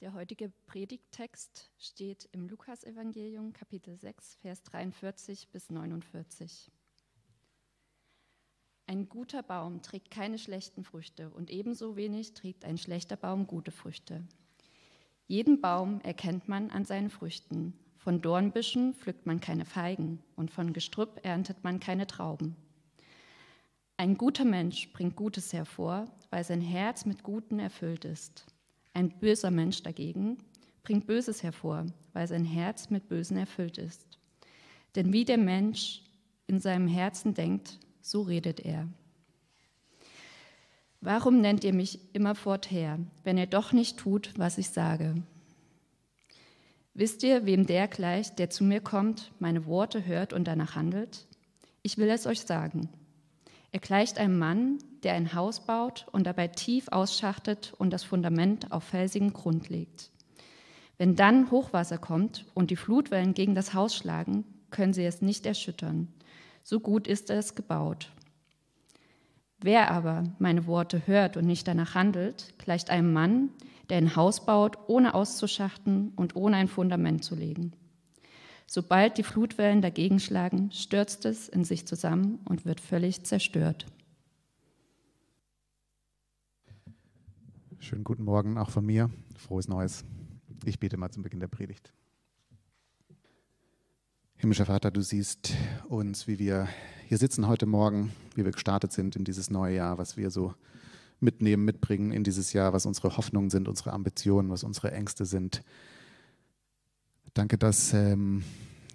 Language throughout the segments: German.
Der heutige Predigttext steht im Lukasevangelium Kapitel 6, Vers 43 bis 49. Ein guter Baum trägt keine schlechten Früchte und ebenso wenig trägt ein schlechter Baum gute Früchte. Jeden Baum erkennt man an seinen Früchten. Von Dornbüschen pflückt man keine Feigen und von Gestrüpp erntet man keine Trauben. Ein guter Mensch bringt Gutes hervor, weil sein Herz mit Guten erfüllt ist. Ein böser Mensch dagegen bringt Böses hervor, weil sein Herz mit Bösen erfüllt ist. Denn wie der Mensch in seinem Herzen denkt, so redet er. Warum nennt ihr mich immerfort Herr, wenn ihr doch nicht tut, was ich sage? Wisst ihr, wem der gleicht, der zu mir kommt, meine Worte hört und danach handelt? Ich will es euch sagen. Er gleicht einem Mann, der ein Haus baut und dabei tief ausschachtet und das Fundament auf felsigem Grund legt. Wenn dann Hochwasser kommt und die Flutwellen gegen das Haus schlagen, können sie es nicht erschüttern. So gut ist es gebaut. Wer aber meine Worte hört und nicht danach handelt, gleicht einem Mann, der ein Haus baut, ohne auszuschachten und ohne ein Fundament zu legen. Sobald die Flutwellen dagegen schlagen, stürzt es in sich zusammen und wird völlig zerstört. Schönen guten Morgen auch von mir. Frohes Neues. Ich bete mal zum Beginn der Predigt. Himmlischer Vater, du siehst uns, wie wir hier sitzen heute Morgen, wie wir gestartet sind in dieses neue Jahr, was wir so mitnehmen, mitbringen in dieses Jahr, was unsere Hoffnungen sind, unsere Ambitionen, was unsere Ängste sind. Danke, dass, ähm,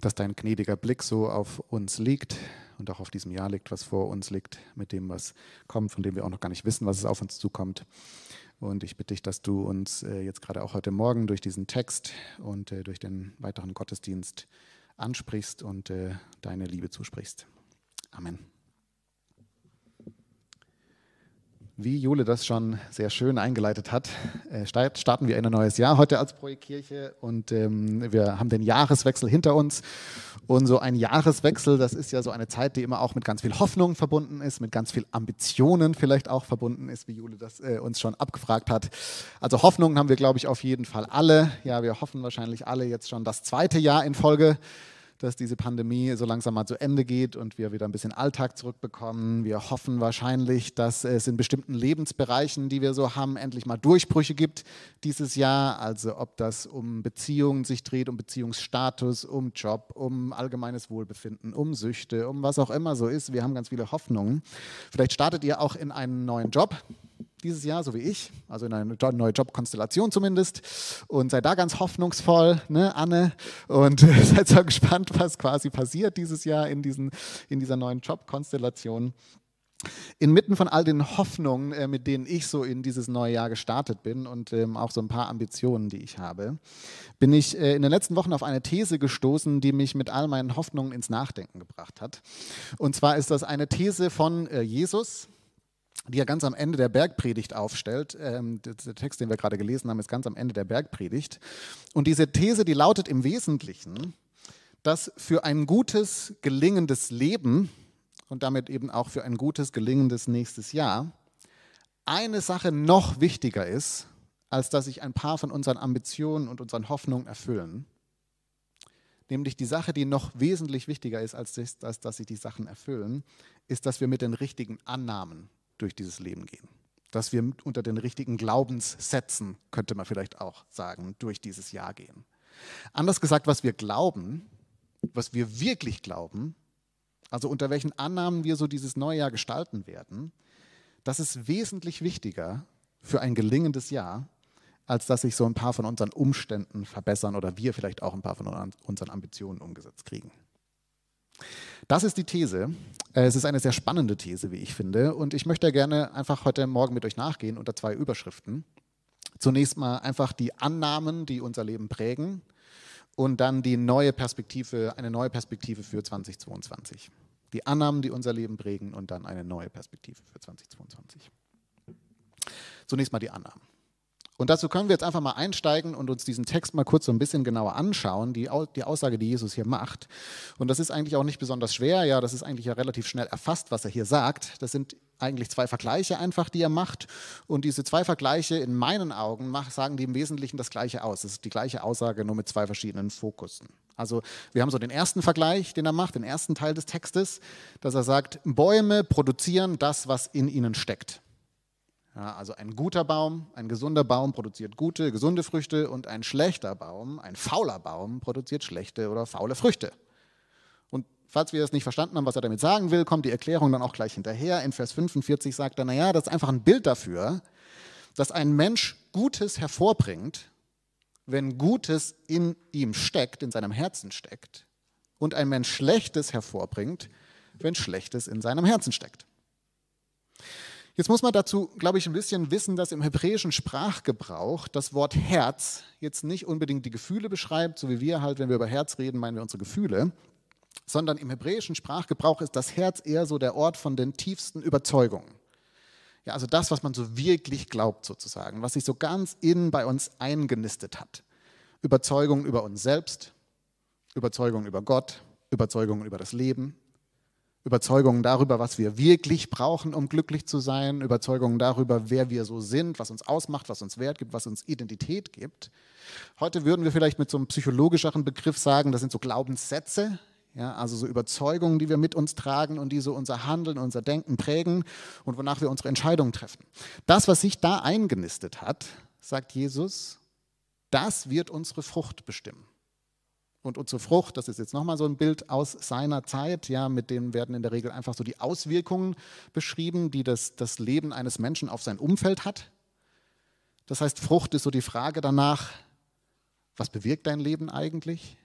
dass dein gnädiger Blick so auf uns liegt und auch auf diesem Jahr liegt, was vor uns liegt, mit dem, was kommt, von dem wir auch noch gar nicht wissen, was es auf uns zukommt. Und ich bitte dich, dass du uns äh, jetzt gerade auch heute Morgen durch diesen Text und äh, durch den weiteren Gottesdienst ansprichst und äh, deine Liebe zusprichst. Amen. Wie Jule das schon sehr schön eingeleitet hat, äh, starten wir in ein neues Jahr heute als Projektkirche und ähm, wir haben den Jahreswechsel hinter uns. Und so ein Jahreswechsel, das ist ja so eine Zeit, die immer auch mit ganz viel Hoffnung verbunden ist, mit ganz viel Ambitionen vielleicht auch verbunden ist, wie Jule das äh, uns schon abgefragt hat. Also Hoffnungen haben wir, glaube ich, auf jeden Fall alle. Ja, wir hoffen wahrscheinlich alle jetzt schon das zweite Jahr in Folge dass diese Pandemie so langsam mal zu Ende geht und wir wieder ein bisschen Alltag zurückbekommen. Wir hoffen wahrscheinlich, dass es in bestimmten Lebensbereichen, die wir so haben, endlich mal Durchbrüche gibt dieses Jahr. Also ob das um Beziehungen sich dreht, um Beziehungsstatus, um Job, um allgemeines Wohlbefinden, um Süchte, um was auch immer so ist. Wir haben ganz viele Hoffnungen. Vielleicht startet ihr auch in einen neuen Job dieses Jahr, so wie ich, also in eine neue Jobkonstellation zumindest. Und seid da ganz hoffnungsvoll, ne, Anne, und seid so gespannt, was quasi passiert dieses Jahr in, diesen, in dieser neuen Jobkonstellation. Inmitten von all den Hoffnungen, äh, mit denen ich so in dieses neue Jahr gestartet bin und ähm, auch so ein paar Ambitionen, die ich habe, bin ich äh, in den letzten Wochen auf eine These gestoßen, die mich mit all meinen Hoffnungen ins Nachdenken gebracht hat. Und zwar ist das eine These von äh, Jesus, die er ganz am Ende der Bergpredigt aufstellt. Ähm, der Text, den wir gerade gelesen haben, ist ganz am Ende der Bergpredigt. Und diese These, die lautet im Wesentlichen, dass für ein gutes, gelingendes Leben und damit eben auch für ein gutes, gelingendes nächstes Jahr eine Sache noch wichtiger ist, als dass sich ein paar von unseren Ambitionen und unseren Hoffnungen erfüllen. Nämlich die Sache, die noch wesentlich wichtiger ist, als dass, dass sich die Sachen erfüllen, ist, dass wir mit den richtigen Annahmen durch dieses Leben gehen. Dass wir unter den richtigen Glaubenssätzen, könnte man vielleicht auch sagen, durch dieses Jahr gehen. Anders gesagt, was wir glauben, was wir wirklich glauben, also unter welchen Annahmen wir so dieses neue Jahr gestalten werden, das ist wesentlich wichtiger für ein gelingendes Jahr, als dass sich so ein paar von unseren Umständen verbessern oder wir vielleicht auch ein paar von unseren Ambitionen umgesetzt kriegen. Das ist die These. Äh, es ist eine sehr spannende These, wie ich finde. Und ich möchte gerne einfach heute Morgen mit euch nachgehen unter zwei Überschriften. Zunächst mal einfach die Annahmen, die unser Leben prägen. Und dann die neue Perspektive, eine neue Perspektive für 2022. Die Annahmen, die unser Leben prägen und dann eine neue Perspektive für 2022. Zunächst mal die Annahmen. Und dazu können wir jetzt einfach mal einsteigen und uns diesen Text mal kurz so ein bisschen genauer anschauen, die, die Aussage, die Jesus hier macht. Und das ist eigentlich auch nicht besonders schwer, ja, das ist eigentlich ja relativ schnell erfasst, was er hier sagt. Das sind eigentlich zwei Vergleiche einfach, die er macht. Und diese zwei Vergleiche in meinen Augen sagen die im Wesentlichen das Gleiche aus. Das ist die gleiche Aussage, nur mit zwei verschiedenen Fokussen. Also wir haben so den ersten Vergleich, den er macht, den ersten Teil des Textes, dass er sagt, Bäume produzieren das, was in ihnen steckt. Ja, also ein guter Baum, ein gesunder Baum produziert gute, gesunde Früchte und ein schlechter Baum, ein fauler Baum produziert schlechte oder faule Früchte. Und falls wir das nicht verstanden haben, was er damit sagen will, kommt die Erklärung dann auch gleich hinterher. In Vers 45 sagt er, naja, das ist einfach ein Bild dafür, dass ein Mensch Gutes hervorbringt, wenn Gutes in ihm steckt, in seinem Herzen steckt, und ein Mensch Schlechtes hervorbringt, wenn Schlechtes in seinem Herzen steckt. Jetzt muss man dazu, glaube ich, ein bisschen wissen, dass im hebräischen Sprachgebrauch das Wort Herz jetzt nicht unbedingt die Gefühle beschreibt, so wie wir halt, wenn wir über Herz reden, meinen wir unsere Gefühle, sondern im hebräischen Sprachgebrauch ist das Herz eher so der Ort von den tiefsten Überzeugungen. Ja, also das, was man so wirklich glaubt sozusagen, was sich so ganz innen bei uns eingenistet hat. Überzeugungen über uns selbst, Überzeugungen über Gott, Überzeugungen über das Leben, Überzeugungen darüber, was wir wirklich brauchen, um glücklich zu sein, Überzeugungen darüber, wer wir so sind, was uns ausmacht, was uns Wert gibt, was uns Identität gibt. Heute würden wir vielleicht mit so einem psychologischeren Begriff sagen, das sind so Glaubenssätze, ja, also so Überzeugungen, die wir mit uns tragen und die so unser Handeln, unser Denken prägen und wonach wir unsere Entscheidungen treffen. Das, was sich da eingenistet hat, sagt Jesus, das wird unsere Frucht bestimmen. Und unsere Frucht, das ist jetzt nochmal so ein Bild aus seiner Zeit, ja, mit denen werden in der Regel einfach so die Auswirkungen beschrieben, die das, das Leben eines Menschen auf sein Umfeld hat. Das heißt, Frucht ist so die Frage danach, was bewirkt dein Leben eigentlich?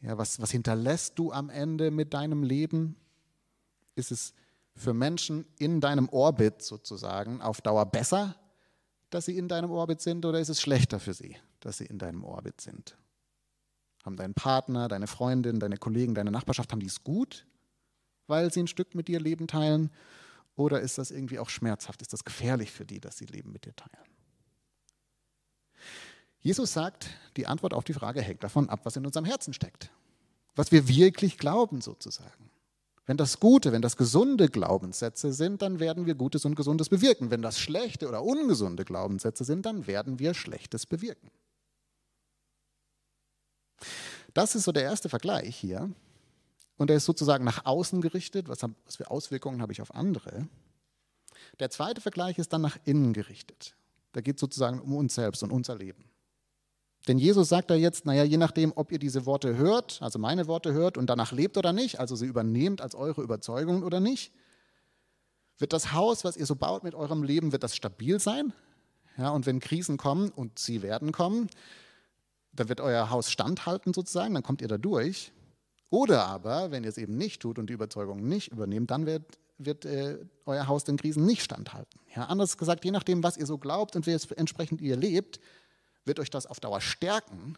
Ja, was, was hinterlässt du am Ende mit deinem Leben? Ist es für Menschen in deinem Orbit sozusagen auf Dauer besser, dass sie in deinem Orbit sind, oder ist es schlechter für sie, dass sie in deinem Orbit sind? Haben deinen Partner, deine Freundin, deine Kollegen, deine Nachbarschaft, haben die es gut, weil sie ein Stück mit dir Leben teilen? Oder ist das irgendwie auch schmerzhaft? Ist das gefährlich für die, dass sie Leben mit dir teilen? Jesus sagt, die Antwort auf die Frage hängt davon ab, was in unserem Herzen steckt. Was wir wirklich glauben sozusagen. Wenn das Gute, wenn das gesunde Glaubenssätze sind, dann werden wir Gutes und Gesundes bewirken. Wenn das schlechte oder ungesunde Glaubenssätze sind, dann werden wir Schlechtes bewirken. Das ist so der erste Vergleich hier. Und er ist sozusagen nach außen gerichtet. Was, was für Auswirkungen habe ich auf andere? Der zweite Vergleich ist dann nach innen gerichtet. Da geht es sozusagen um uns selbst und unser Leben. Denn Jesus sagt da jetzt, naja, je nachdem, ob ihr diese Worte hört, also meine Worte hört und danach lebt oder nicht, also sie übernehmt als eure Überzeugung oder nicht, wird das Haus, was ihr so baut mit eurem Leben, wird das stabil sein? Ja, und wenn Krisen kommen, und sie werden kommen, dann wird euer Haus standhalten sozusagen, dann kommt ihr da durch. Oder aber, wenn ihr es eben nicht tut und die Überzeugung nicht übernehmt, dann wird, wird äh, euer Haus den Krisen nicht standhalten. Ja, anders gesagt, je nachdem, was ihr so glaubt und wie es entsprechend ihr lebt, wird euch das auf Dauer stärken.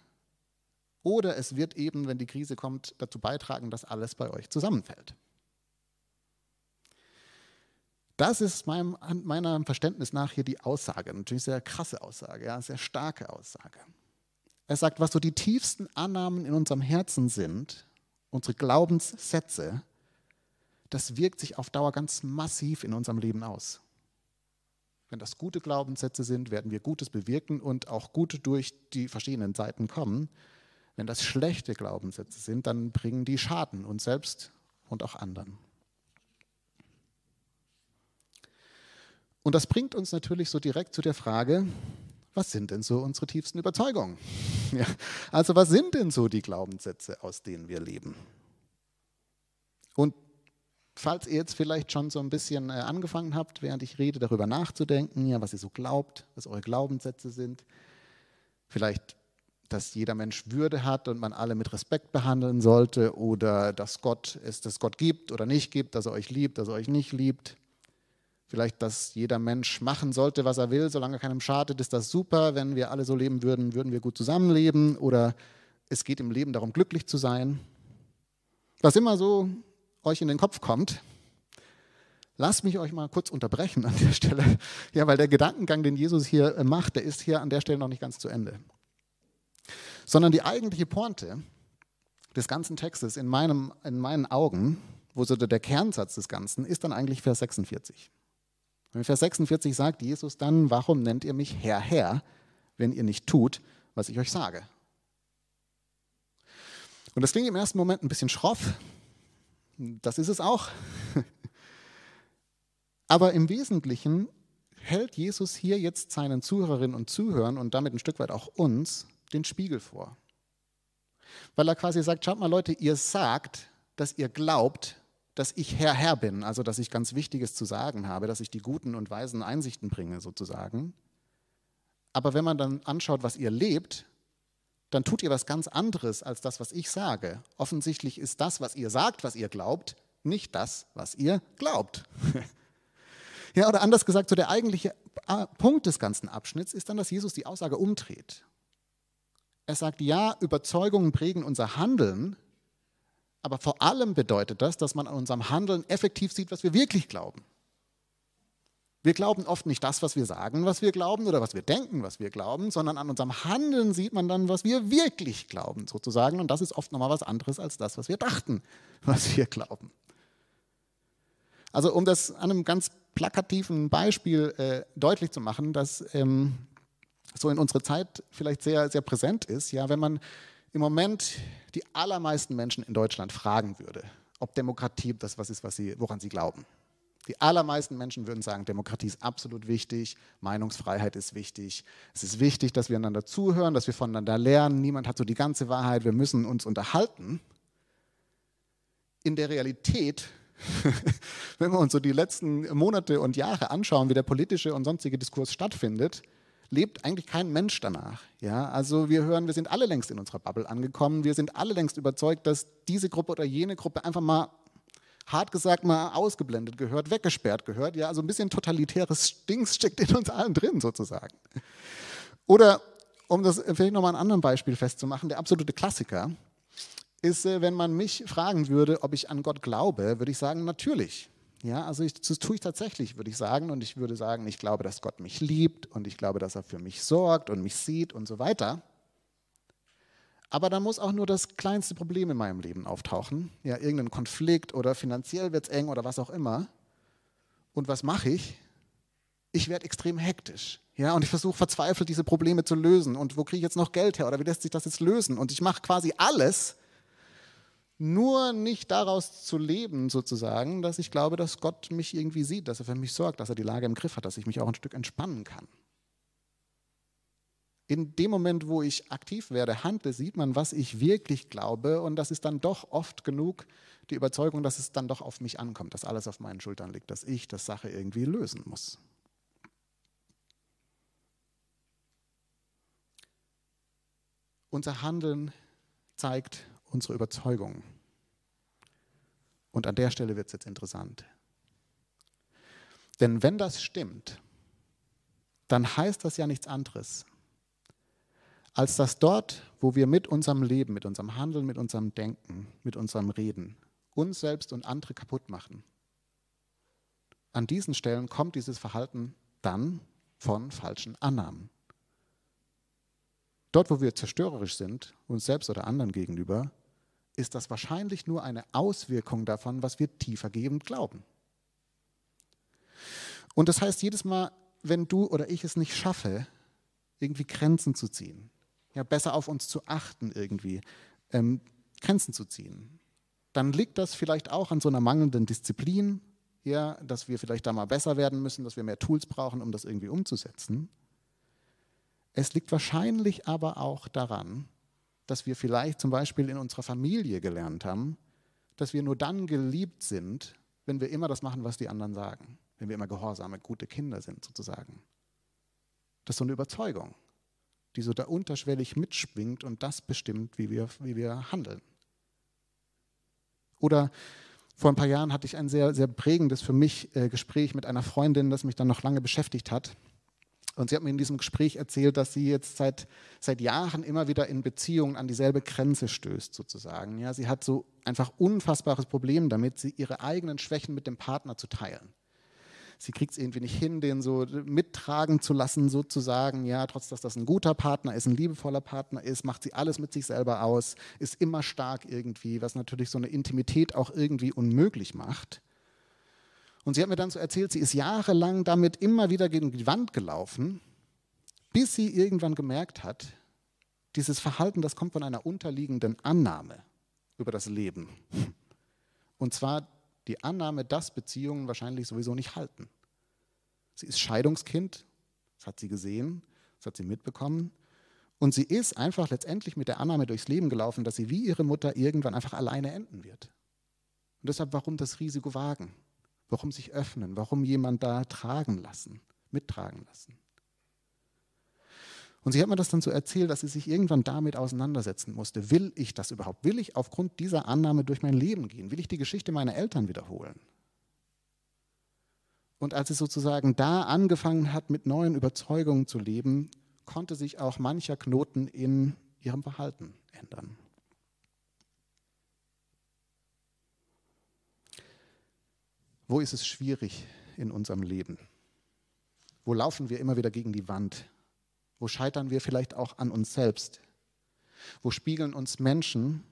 Oder es wird eben, wenn die Krise kommt, dazu beitragen, dass alles bei euch zusammenfällt. Das ist meinem, meiner Verständnis nach hier die Aussage. Natürlich sehr krasse Aussage, ja, sehr starke Aussage. Er sagt, was so die tiefsten Annahmen in unserem Herzen sind, unsere Glaubenssätze, das wirkt sich auf Dauer ganz massiv in unserem Leben aus. Wenn das gute Glaubenssätze sind, werden wir Gutes bewirken und auch Gute durch die verschiedenen Seiten kommen. Wenn das schlechte Glaubenssätze sind, dann bringen die Schaden uns selbst und auch anderen. Und das bringt uns natürlich so direkt zu der Frage, was sind denn so unsere tiefsten Überzeugungen? Ja, also was sind denn so die Glaubenssätze, aus denen wir leben? Und falls ihr jetzt vielleicht schon so ein bisschen äh, angefangen habt, während ich rede, darüber nachzudenken, ja, was ihr so glaubt, was eure Glaubenssätze sind, vielleicht, dass jeder Mensch Würde hat und man alle mit Respekt behandeln sollte oder dass Gott es, dass Gott gibt oder nicht gibt, dass er euch liebt, dass er euch nicht liebt, Vielleicht, dass jeder Mensch machen sollte, was er will, solange keinem schadet, ist das super. Wenn wir alle so leben würden, würden wir gut zusammenleben. Oder es geht im Leben darum, glücklich zu sein. Was immer so euch in den Kopf kommt, Lass mich euch mal kurz unterbrechen an der Stelle. Ja, weil der Gedankengang, den Jesus hier äh, macht, der ist hier an der Stelle noch nicht ganz zu Ende. Sondern die eigentliche Pointe des ganzen Textes in, meinem, in meinen Augen, wo so der Kernsatz des Ganzen ist dann eigentlich Vers 46. In Vers 46 sagt Jesus dann, warum nennt ihr mich Herr, Herr, wenn ihr nicht tut, was ich euch sage? Und das klingt im ersten Moment ein bisschen schroff. Das ist es auch. Aber im Wesentlichen hält Jesus hier jetzt seinen Zuhörerinnen und Zuhörern und damit ein Stück weit auch uns den Spiegel vor. Weil er quasi sagt, schaut mal Leute, ihr sagt, dass ihr glaubt, dass ich Herr Herr bin, also dass ich ganz Wichtiges zu sagen habe, dass ich die guten und weisen Einsichten bringe sozusagen. Aber wenn man dann anschaut, was ihr lebt, dann tut ihr was ganz anderes als das, was ich sage. Offensichtlich ist das, was ihr sagt, was ihr glaubt, nicht das, was ihr glaubt. ja, oder anders gesagt, so der eigentliche äh, Punkt des ganzen Abschnitts ist dann, dass Jesus die Aussage umdreht. Er sagt, ja, Überzeugungen prägen unser Handeln, aber vor allem bedeutet das, dass man an unserem Handeln effektiv sieht, was wir wirklich glauben. Wir glauben oft nicht das, was wir sagen, was wir glauben oder was wir denken, was wir glauben, sondern an unserem Handeln sieht man dann, was wir wirklich glauben, sozusagen. Und das ist oft nochmal was anderes als das, was wir dachten, was wir glauben. Also um das an einem ganz plakativen Beispiel äh, deutlich zu machen, dass ähm, so in unserer Zeit vielleicht sehr, sehr präsent ist, ja, wenn man im Moment die allermeisten Menschen in Deutschland fragen würde, ob Demokratie das was ist, was sie, woran sie glauben. Die allermeisten Menschen würden sagen, Demokratie ist absolut wichtig, Meinungsfreiheit ist wichtig. Es ist wichtig, dass wir einander zuhören, dass wir voneinander lernen. Niemand hat so die ganze Wahrheit, wir müssen uns unterhalten. In der Realität, wenn wir uns so die letzten Monate und Jahre anschauen, wie der politische und sonstige Diskurs stattfindet, lebt eigentlich kein Mensch danach. Ja, also wir hören, wir sind alle längst in unserer Bubble angekommen. Wir sind alle längst überzeugt, dass diese Gruppe oder jene Gruppe einfach mal hart gesagt mal ausgeblendet gehört, weggesperrt gehört. Ja, also ein bisschen totalitäres Dings steckt in uns allen drin sozusagen. Oder um das vielleicht nochmal an anderen Beispiel festzumachen, der absolute Klassiker ist, äh, wenn man mich fragen würde, ob ich an Gott glaube, würde ich sagen, natürlich. Ja, also ich, das tue ich tatsächlich, würde ich sagen. Und ich würde sagen, ich glaube, dass Gott mich liebt und ich glaube, dass er für mich sorgt und mich sieht und so weiter. Aber da muss auch nur das kleinste Problem in meinem Leben auftauchen. Ja, irgendein Konflikt oder finanziell wird es eng oder was auch immer. Und was mache ich? Ich werde extrem hektisch. Ja, und ich versuche verzweifelt, diese Probleme zu lösen. Und wo kriege ich jetzt noch Geld her? Oder wie lässt sich das jetzt lösen? Und ich mache quasi alles, nur nicht daraus zu leben, sozusagen, dass ich glaube, dass Gott mich irgendwie sieht, dass er für mich sorgt, dass er die Lage im Griff hat, dass ich mich auch ein Stück entspannen kann. In dem Moment, wo ich aktiv werde, handle, sieht man, was ich wirklich glaube und das ist dann doch oft genug die Überzeugung, dass es dann doch auf mich ankommt, dass alles auf meinen Schultern liegt, dass ich das Sache irgendwie lösen muss. Unser Handeln zeigt unsere Überzeugung. Und an der Stelle wird es jetzt interessant. Denn wenn das stimmt, dann heißt das ja nichts anderes, als dass dort, wo wir mit unserem Leben, mit unserem Handeln, mit unserem Denken, mit unserem Reden uns selbst und andere kaputt machen, an diesen Stellen kommt dieses Verhalten dann von falschen Annahmen. Dort, wo wir zerstörerisch sind, uns selbst oder anderen gegenüber, ist das wahrscheinlich nur eine Auswirkung davon, was wir tiefergebend glauben. Und das heißt, jedes Mal, wenn du oder ich es nicht schaffe, irgendwie Grenzen zu ziehen, ja, besser auf uns zu achten, irgendwie ähm, Grenzen zu ziehen, dann liegt das vielleicht auch an so einer mangelnden Disziplin, ja, dass wir vielleicht da mal besser werden müssen, dass wir mehr Tools brauchen, um das irgendwie umzusetzen. Es liegt wahrscheinlich aber auch daran, dass wir vielleicht zum Beispiel in unserer Familie gelernt haben, dass wir nur dann geliebt sind, wenn wir immer das machen, was die anderen sagen, wenn wir immer gehorsame, gute Kinder sind sozusagen. Das ist so eine Überzeugung, die so da unterschwellig mitschwingt und das bestimmt, wie wir, wie wir handeln. Oder vor ein paar Jahren hatte ich ein sehr, sehr prägendes für mich äh, Gespräch mit einer Freundin, das mich dann noch lange beschäftigt hat. Und sie hat mir in diesem Gespräch erzählt, dass sie jetzt seit, seit Jahren immer wieder in Beziehungen an dieselbe Grenze stößt, sozusagen. Ja, sie hat so einfach unfassbares Problem damit, sie ihre eigenen Schwächen mit dem Partner zu teilen. sie kriegt es irgendwie nicht hin, den so mittragen zu lassen, sozusagen. Ja, trotz dass das ein guter Partner ist, ein liebevoller Partner ist, macht sie alles mit sich selber aus, ist immer stark irgendwie, was natürlich so eine Intimität auch irgendwie unmöglich macht. Und sie hat mir dann so erzählt, sie ist jahrelang damit immer wieder gegen die Wand gelaufen, bis sie irgendwann gemerkt hat, dieses Verhalten, das kommt von einer unterliegenden Annahme über das Leben. Und zwar die Annahme, dass Beziehungen wahrscheinlich sowieso nicht halten. Sie ist Scheidungskind, das hat sie gesehen, das hat sie mitbekommen. Und sie ist einfach letztendlich mit der Annahme durchs Leben gelaufen, dass sie wie ihre Mutter irgendwann einfach alleine enden wird. Und deshalb, warum das Risiko wagen? Warum sich öffnen? Warum jemand da tragen lassen, mittragen lassen? Und sie hat mir das dann so erzählt, dass sie sich irgendwann damit auseinandersetzen musste. Will ich das überhaupt? Will ich aufgrund dieser Annahme durch mein Leben gehen? Will ich die Geschichte meiner Eltern wiederholen? Und als sie sozusagen da angefangen hat, mit neuen Überzeugungen zu leben, konnte sich auch mancher Knoten in ihrem Verhalten ändern. Wo ist es schwierig in unserem Leben? Wo laufen wir immer wieder gegen die Wand? Wo scheitern wir vielleicht auch an uns selbst? Wo spiegeln uns Menschen,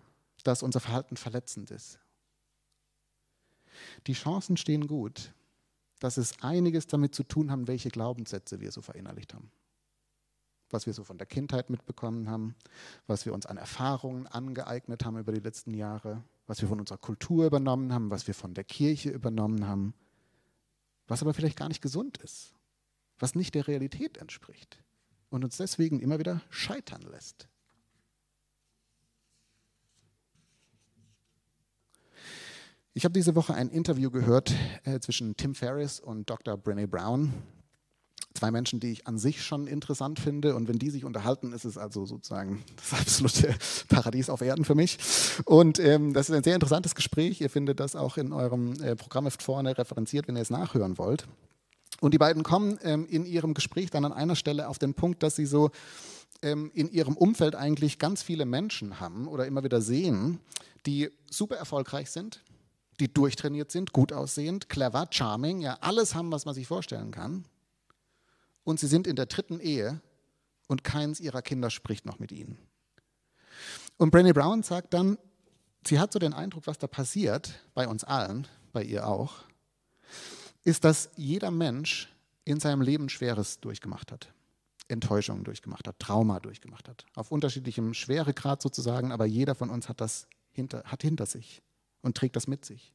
dass unser Verhalten verletzend ist? Die Chancen stehen gut, dass es einiges damit zu tun haben, welche Glaubenssätze wir so verinnerlicht haben. Was wir so von der Kindheit mitbekommen haben, was wir uns an Erfahrungen angeeignet haben über die letzten Jahre, was wir von unserer Kultur übernommen haben, was wir von der Kirche übernommen haben, was aber vielleicht gar nicht gesund ist, was nicht der Realität entspricht und uns deswegen immer wieder scheitern lässt. Ich habe diese Woche ein Interview gehört äh, zwischen Tim Ferriss und Dr. Brené Brown. Zwei Menschen, die ich an sich schon interessant finde. Und wenn die sich unterhalten, ist es also sozusagen das absolute Paradies auf Erden für mich. Und ähm, das ist ein sehr interessantes Gespräch. Ihr findet das auch in eurem äh, Programmheft vorne referenziert, wenn ihr es nachhören wollt. Und die beiden kommen ähm, in ihrem Gespräch dann an einer Stelle auf den Punkt, dass sie so ähm, in ihrem Umfeld eigentlich ganz viele Menschen haben oder immer wieder sehen, die super erfolgreich sind, die durchtrainiert sind, gut aussehend, clever, charming, ja, alles haben, was man sich vorstellen kann. Und sie sind in der dritten Ehe und keins ihrer Kinder spricht noch mit ihnen. Und Brené Brown sagt dann, sie hat so den Eindruck, was da passiert, bei uns allen, bei ihr auch, ist, dass jeder Mensch in seinem Leben Schweres durchgemacht hat. Enttäuschungen durchgemacht hat, Trauma durchgemacht hat. Auf unterschiedlichem Schweregrad sozusagen, aber jeder von uns hat das hinter, hat hinter sich und trägt das mit sich.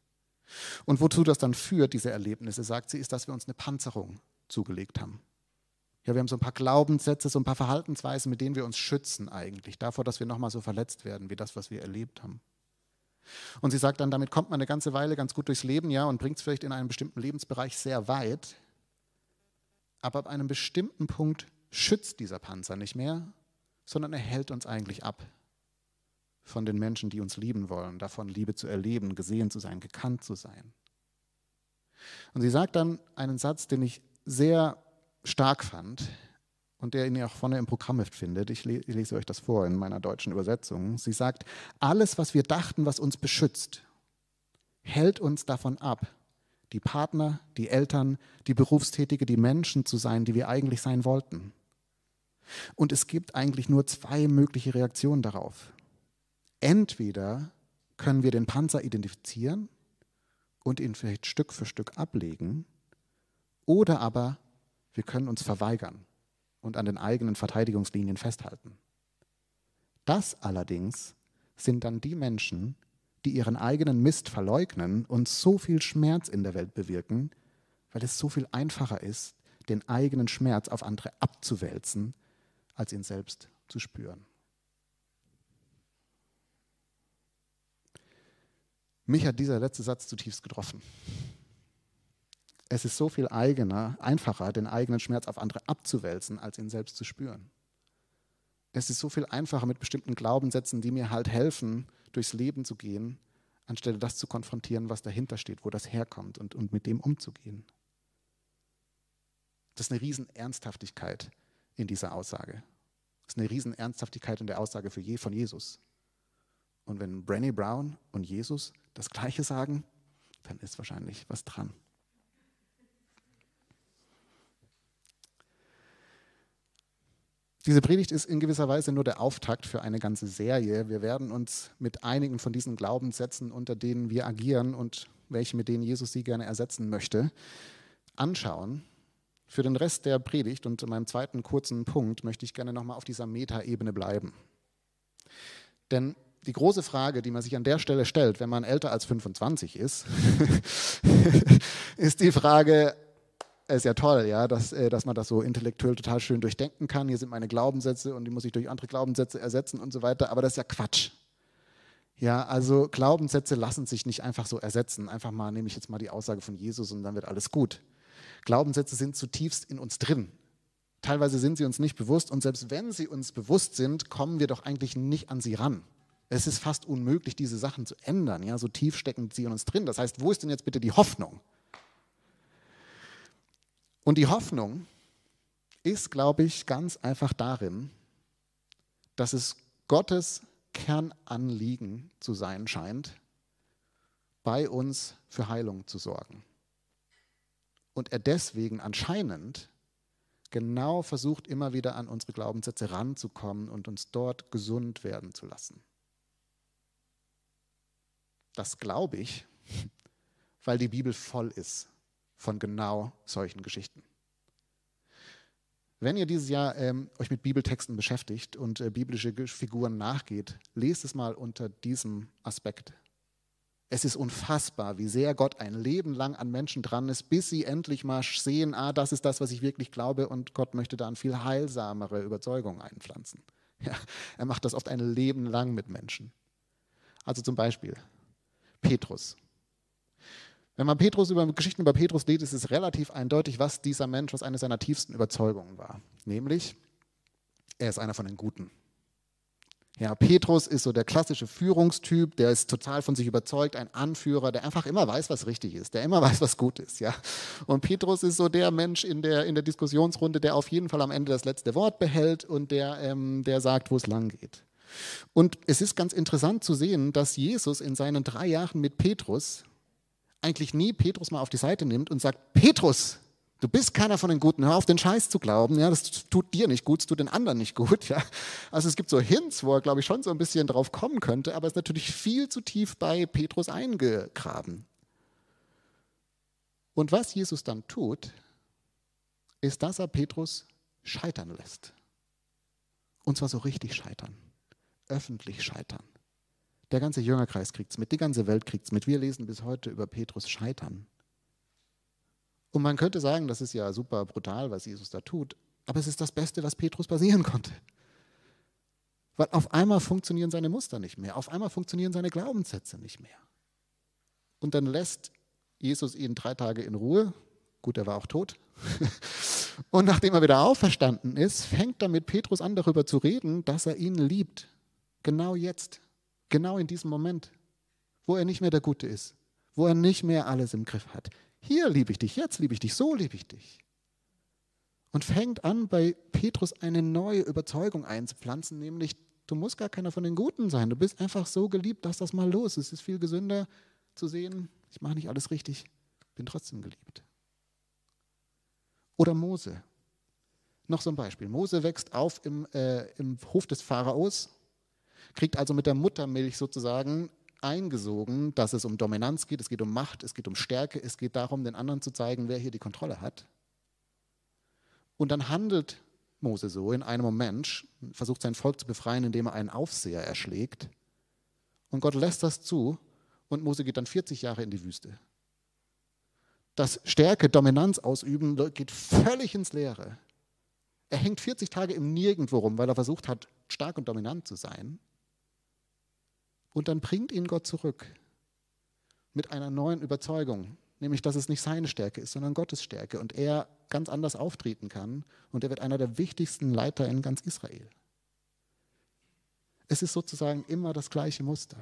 Und wozu das dann führt, diese Erlebnisse, sagt sie, ist, dass wir uns eine Panzerung zugelegt haben. Ja, wir haben so ein paar Glaubenssätze, so ein paar Verhaltensweisen, mit denen wir uns schützen eigentlich, davor, dass wir nochmal so verletzt werden, wie das, was wir erlebt haben. Und sie sagt dann, damit kommt man eine ganze Weile ganz gut durchs Leben, ja, und bringt es vielleicht in einem bestimmten Lebensbereich sehr weit. Aber ab einem bestimmten Punkt schützt dieser Panzer nicht mehr, sondern er hält uns eigentlich ab von den Menschen, die uns lieben wollen, davon Liebe zu erleben, gesehen zu sein, gekannt zu sein. Und sie sagt dann einen Satz, den ich sehr stark fand und der ihr auch vorne im Programmheft findet. Ich lese euch das vor in meiner deutschen Übersetzung. Sie sagt, alles, was wir dachten, was uns beschützt, hält uns davon ab, die Partner, die Eltern, die Berufstätige, die Menschen zu sein, die wir eigentlich sein wollten. Und es gibt eigentlich nur zwei mögliche Reaktionen darauf. Entweder können wir den Panzer identifizieren und ihn vielleicht Stück für Stück ablegen, oder aber wir können uns verweigern und an den eigenen Verteidigungslinien festhalten. Das allerdings sind dann die Menschen, die ihren eigenen Mist verleugnen und so viel Schmerz in der Welt bewirken, weil es so viel einfacher ist, den eigenen Schmerz auf andere abzuwälzen, als ihn selbst zu spüren. Mich hat dieser letzte Satz zutiefst getroffen. Es ist so viel eigener, einfacher, den eigenen Schmerz auf andere abzuwälzen, als ihn selbst zu spüren. Es ist so viel einfacher mit bestimmten Glaubenssätzen, die mir halt helfen, durchs Leben zu gehen, anstelle das zu konfrontieren, was dahinter steht, wo das herkommt und, und mit dem umzugehen. Das ist eine Riesenernsthaftigkeit in dieser Aussage. Das ist eine Riesenernsthaftigkeit in der Aussage für je, von Jesus. Und wenn Brené Brown und Jesus das Gleiche sagen, dann ist wahrscheinlich was dran. Diese Predigt ist in gewisser Weise nur der Auftakt für eine ganze Serie. Wir werden uns mit einigen von diesen Glaubenssätzen, unter denen wir agieren und welche mit denen Jesus sie gerne ersetzen möchte, anschauen. Für den Rest der Predigt und in meinem zweiten kurzen Punkt möchte ich gerne nochmal auf dieser Metaebene bleiben. Denn die große Frage, die man sich an der Stelle stellt, wenn man älter als 25 ist, ist die Frage, ist ja toll, ja, dass, äh, dass man das so intellektuell total schön durchdenken kann. Hier sind meine Glaubenssätze und die muss ich durch andere Glaubenssätze ersetzen und so weiter. Aber das ist ja Quatsch. Ja, also Glaubenssätze lassen sich nicht einfach so ersetzen. Einfach mal nehme ich jetzt mal die Aussage von Jesus und dann wird alles gut. Glaubenssätze sind zutiefst in uns drin. Teilweise sind sie uns nicht bewusst und selbst wenn sie uns bewusst sind, kommen wir doch eigentlich nicht an sie ran. Es ist fast unmöglich, diese Sachen zu ändern. Ja, so tief stecken sie in uns drin. Das heißt, wo ist denn jetzt bitte die Hoffnung? Und die Hoffnung ist, glaube ich, ganz einfach darin, dass es Gottes Kernanliegen zu sein scheint, bei uns für Heilung zu sorgen. Und er deswegen anscheinend genau versucht, immer wieder an unsere Glaubenssätze ranzukommen und uns dort gesund werden zu lassen. Das glaube ich, weil die Bibel voll ist von genau solchen Geschichten. Wenn ihr dieses Jahr ähm, euch mit Bibeltexten beschäftigt und äh, biblische Figuren nachgeht, lest es mal unter diesem Aspekt. Es ist unfassbar, wie sehr Gott ein Leben lang an Menschen dran ist, bis sie endlich mal sehen, ah, das ist das, was ich wirklich glaube und Gott möchte da eine viel heilsamere Überzeugung einpflanzen. Ja, er macht das oft ein Leben lang mit Menschen. Also zum Beispiel Petrus. Wenn man Petrus über Geschichten über Petrus liest, ist es relativ eindeutig, was dieser Mensch, was eine seiner tiefsten Überzeugungen war. Nämlich, er ist einer von den Guten. Ja, Petrus ist so der klassische Führungstyp, der ist total von sich überzeugt, ein Anführer, der einfach immer weiß, was richtig ist, der immer weiß, was gut ist. Ja. Und Petrus ist so der Mensch in der, in der Diskussionsrunde, der auf jeden Fall am Ende das letzte Wort behält und der, ähm, der sagt, wo es lang geht. Und es ist ganz interessant zu sehen, dass Jesus in seinen drei Jahren mit Petrus eigentlich nie Petrus mal auf die Seite nimmt und sagt, Petrus, du bist keiner von den Guten, hör auf den Scheiß zu glauben, ja, das tut dir nicht gut, es tut den anderen nicht gut. Ja. Also es gibt so Hints, wo er, glaube ich, schon so ein bisschen drauf kommen könnte, aber es ist natürlich viel zu tief bei Petrus eingegraben. Und was Jesus dann tut, ist, dass er Petrus scheitern lässt. Und zwar so richtig scheitern, öffentlich scheitern. Der ganze Jüngerkreis kriegt es mit, die ganze Welt kriegt es mit. Wir lesen bis heute über Petrus Scheitern. Und man könnte sagen, das ist ja super brutal, was Jesus da tut, aber es ist das Beste, was Petrus passieren konnte. Weil auf einmal funktionieren seine Muster nicht mehr, auf einmal funktionieren seine Glaubenssätze nicht mehr. Und dann lässt Jesus ihn drei Tage in Ruhe. Gut, er war auch tot. Und nachdem er wieder auferstanden ist, fängt damit Petrus an, darüber zu reden, dass er ihn liebt. Genau jetzt. Genau in diesem Moment, wo er nicht mehr der Gute ist, wo er nicht mehr alles im Griff hat. Hier liebe ich dich, jetzt liebe ich dich, so liebe ich dich. Und fängt an, bei Petrus eine neue Überzeugung einzupflanzen, nämlich, du musst gar keiner von den Guten sein. Du bist einfach so geliebt, lass das mal los. Es ist viel gesünder zu sehen, ich mache nicht alles richtig, bin trotzdem geliebt. Oder Mose. Noch so ein Beispiel. Mose wächst auf im, äh, im Hof des Pharaos kriegt also mit der Muttermilch sozusagen eingesogen, dass es um Dominanz geht, es geht um Macht, es geht um Stärke, es geht darum, den anderen zu zeigen, wer hier die Kontrolle hat. Und dann handelt Mose so in einem Moment, versucht sein Volk zu befreien, indem er einen Aufseher erschlägt. Und Gott lässt das zu und Mose geht dann 40 Jahre in die Wüste. Das Stärke, Dominanz ausüben geht völlig ins Leere. Er hängt 40 Tage im Nirgendwo rum, weil er versucht hat, stark und dominant zu sein. Und dann bringt ihn Gott zurück mit einer neuen Überzeugung, nämlich dass es nicht seine Stärke ist, sondern Gottes Stärke und er ganz anders auftreten kann und er wird einer der wichtigsten Leiter in ganz Israel. Es ist sozusagen immer das gleiche Muster.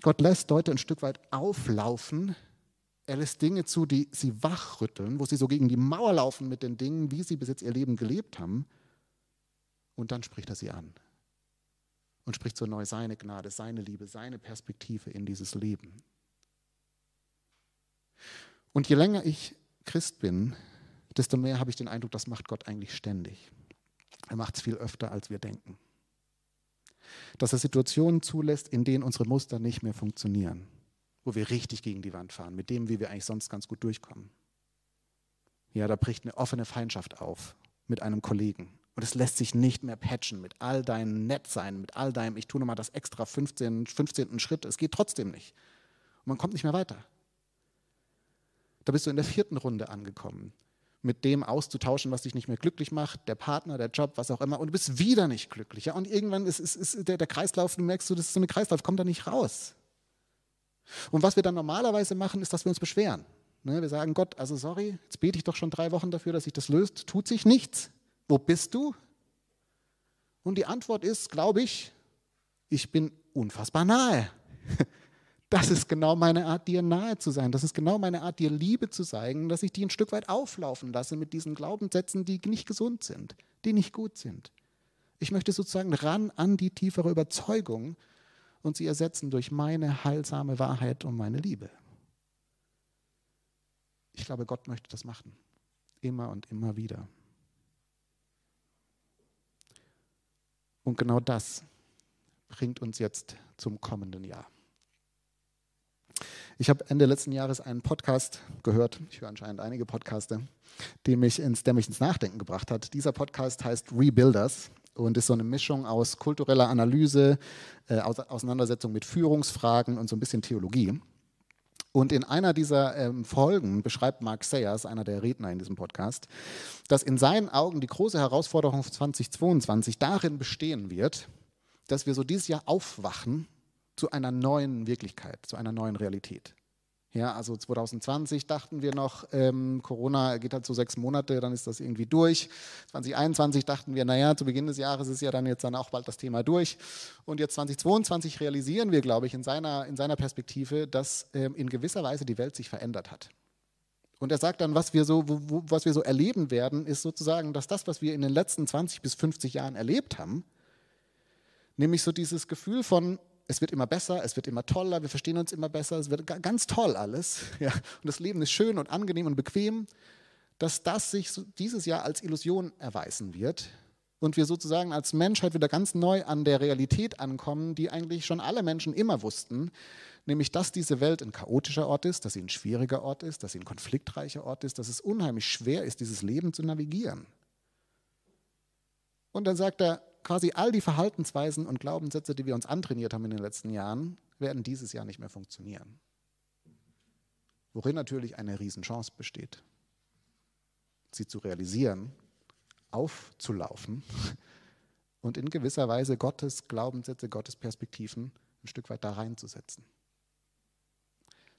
Gott lässt Leute ein Stück weit auflaufen, er lässt Dinge zu, die sie wachrütteln, wo sie so gegen die Mauer laufen mit den Dingen, wie sie bis jetzt ihr Leben gelebt haben. Und dann spricht er sie an und spricht so neu seine Gnade, seine Liebe, seine Perspektive in dieses Leben. Und je länger ich Christ bin, desto mehr habe ich den Eindruck, das macht Gott eigentlich ständig. Er macht es viel öfter, als wir denken. Dass er Situationen zulässt, in denen unsere Muster nicht mehr funktionieren, wo wir richtig gegen die Wand fahren, mit dem, wie wir eigentlich sonst ganz gut durchkommen. Ja, da bricht eine offene Feindschaft auf mit einem Kollegen. Und es lässt sich nicht mehr patchen mit all deinem Nettsein, mit all deinem, ich tue nochmal das extra 15, 15. Schritt. Es geht trotzdem nicht. Und man kommt nicht mehr weiter. Da bist du in der vierten Runde angekommen, mit dem auszutauschen, was dich nicht mehr glücklich macht, der Partner, der Job, was auch immer. Und du bist wieder nicht glücklich. Und irgendwann ist, ist, ist der, der Kreislauf, du merkst, das ist so ein Kreislauf, kommt da nicht raus. Und was wir dann normalerweise machen, ist, dass wir uns beschweren. Ne, wir sagen, Gott, also sorry, jetzt bete ich doch schon drei Wochen dafür, dass sich das löst, tut sich nichts. Wo bist du? Und die Antwort ist, glaube ich, ich bin unfassbar nahe. Das ist genau meine Art, dir nahe zu sein. Das ist genau meine Art, dir Liebe zu zeigen, dass ich die ein Stück weit auflaufen lasse mit diesen Glaubenssätzen, die nicht gesund sind, die nicht gut sind. Ich möchte sozusagen ran an die tiefere Überzeugung und sie ersetzen durch meine heilsame Wahrheit und meine Liebe. Ich glaube, Gott möchte das machen. Immer und immer wieder. Und genau das bringt uns jetzt zum kommenden Jahr. Ich habe Ende letzten Jahres einen Podcast gehört, ich höre anscheinend einige Podcaste, mich ins, der mich ins Nachdenken gebracht hat. Dieser Podcast heißt Rebuilders und ist so eine Mischung aus kultureller Analyse, äh, Auseinandersetzung mit Führungsfragen und so ein bisschen Theologie. Und in einer dieser ähm, Folgen beschreibt Mark Sayers, einer der Redner in diesem Podcast, dass in seinen Augen die große Herausforderung 2022 darin bestehen wird, dass wir so dieses Jahr aufwachen zu einer neuen Wirklichkeit, zu einer neuen Realität. Ja, also 2020 dachten wir noch, ähm, Corona geht halt so sechs Monate, dann ist das irgendwie durch. 2021 dachten wir, naja, zu Beginn des Jahres ist ja dann jetzt dann auch bald das Thema durch. Und jetzt 2022 realisieren wir, glaube ich, in seiner, in seiner Perspektive, dass ähm, in gewisser Weise die Welt sich verändert hat. Und er sagt dann, was wir, so, wo, was wir so erleben werden, ist sozusagen, dass das, was wir in den letzten 20 bis 50 Jahren erlebt haben, nämlich so dieses Gefühl von, es wird immer besser, es wird immer toller, wir verstehen uns immer besser, es wird ganz toll alles. Ja, und das Leben ist schön und angenehm und bequem, dass das sich dieses Jahr als Illusion erweisen wird und wir sozusagen als Menschheit wieder ganz neu an der Realität ankommen, die eigentlich schon alle Menschen immer wussten, nämlich dass diese Welt ein chaotischer Ort ist, dass sie ein schwieriger Ort ist, dass sie ein konfliktreicher Ort ist, dass es unheimlich schwer ist, dieses Leben zu navigieren. Und dann sagt er, quasi all die Verhaltensweisen und Glaubenssätze, die wir uns antrainiert haben in den letzten Jahren, werden dieses Jahr nicht mehr funktionieren. Worin natürlich eine Riesenchance besteht, sie zu realisieren, aufzulaufen und in gewisser Weise Gottes Glaubenssätze, Gottes Perspektiven ein Stück weit da reinzusetzen.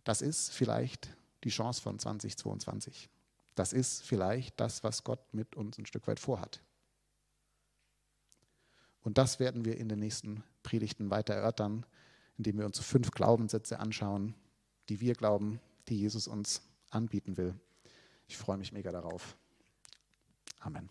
Das ist vielleicht die Chance von 2022. Das ist vielleicht das, was Gott mit uns ein Stück weit vorhat. Und das werden wir in den nächsten Predigten weiter erörtern, indem wir uns fünf Glaubenssätze anschauen, die wir glauben, die Jesus uns anbieten will. Ich freue mich mega darauf. Amen.